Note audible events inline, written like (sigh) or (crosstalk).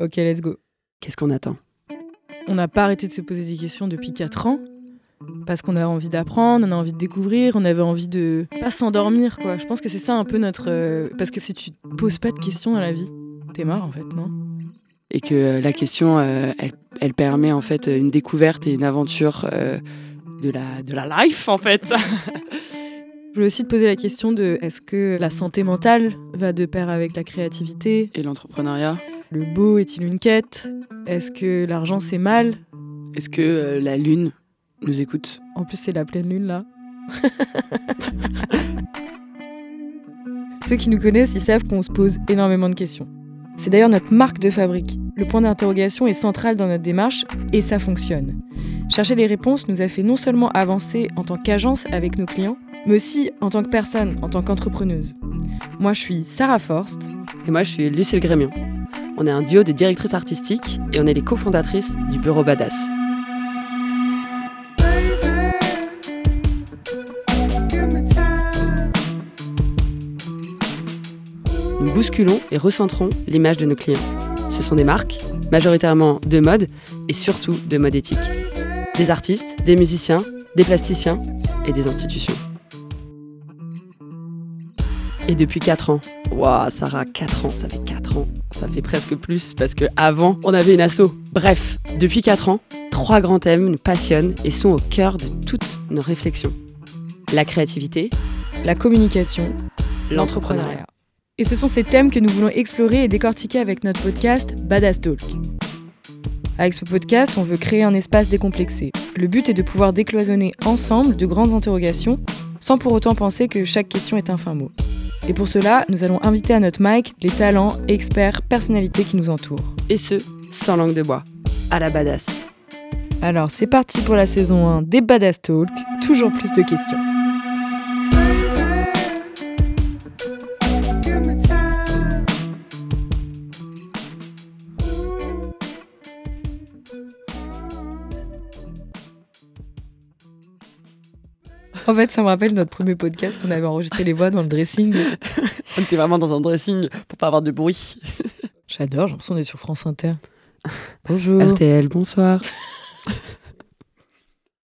Ok, let's go. Qu'est-ce qu'on attend? On n'a pas arrêté de se poser des questions depuis 4 ans. Parce qu'on a envie d'apprendre, on a envie de découvrir, on avait envie de pas s'endormir, quoi. Je pense que c'est ça un peu notre. euh, Parce que si tu te poses pas de questions dans la vie, t'es mort en fait, non? Et que euh, la question, euh, elle, elle permet en fait une découverte et une aventure euh, de, la, de la life en fait. (laughs) Je voulais aussi te poser la question de est-ce que la santé mentale va de pair avec la créativité? Et l'entrepreneuriat? Le beau est-il une quête? Est-ce que l'argent c'est mal? Est-ce que euh, la lune nous écoute? En plus, c'est la pleine lune là. (laughs) Ceux qui nous connaissent, ils savent qu'on se pose énormément de questions. C'est d'ailleurs notre marque de fabrique. Le point d'interrogation est central dans notre démarche et ça fonctionne. Chercher les réponses nous a fait non seulement avancer en tant qu'agence avec nos clients, mais aussi en tant que personne, en tant qu'entrepreneuse. Moi, je suis Sarah Forst. Et moi, je suis Lucille Grémion. On est un duo de directrices artistiques et on est les cofondatrices du Bureau Badass. Nous bousculons et recentrons l'image de nos clients. Ce sont des marques, majoritairement de mode et surtout de mode éthique. Des artistes, des musiciens, des plasticiens et des institutions. Et depuis 4 ans. Waouh, Sarah, 4 ans, ça fait 4 ans. Ça fait presque plus parce que avant, on avait une asso. Bref, depuis 4 ans, trois grands thèmes nous passionnent et sont au cœur de toutes nos réflexions. La créativité, La communication, l'entrepreneuriat. Et ce sont ces thèmes que nous voulons explorer et décortiquer avec notre podcast Badass Talk. Avec ce podcast, on veut créer un espace décomplexé. Le but est de pouvoir décloisonner ensemble de grandes interrogations sans pour autant penser que chaque question est un fin mot. Et pour cela, nous allons inviter à notre mic les talents, experts, personnalités qui nous entourent. Et ce, sans langue de bois. À la badass. Alors c'est parti pour la saison 1 des Badass Talk, toujours plus de questions. En fait, ça me rappelle notre premier podcast qu'on avait enregistré les voix dans le dressing. On était vraiment dans un dressing pour pas avoir de bruit. J'adore, j'ai l'impression d'être sur France Inter. (laughs) Bonjour. RTL, bonsoir.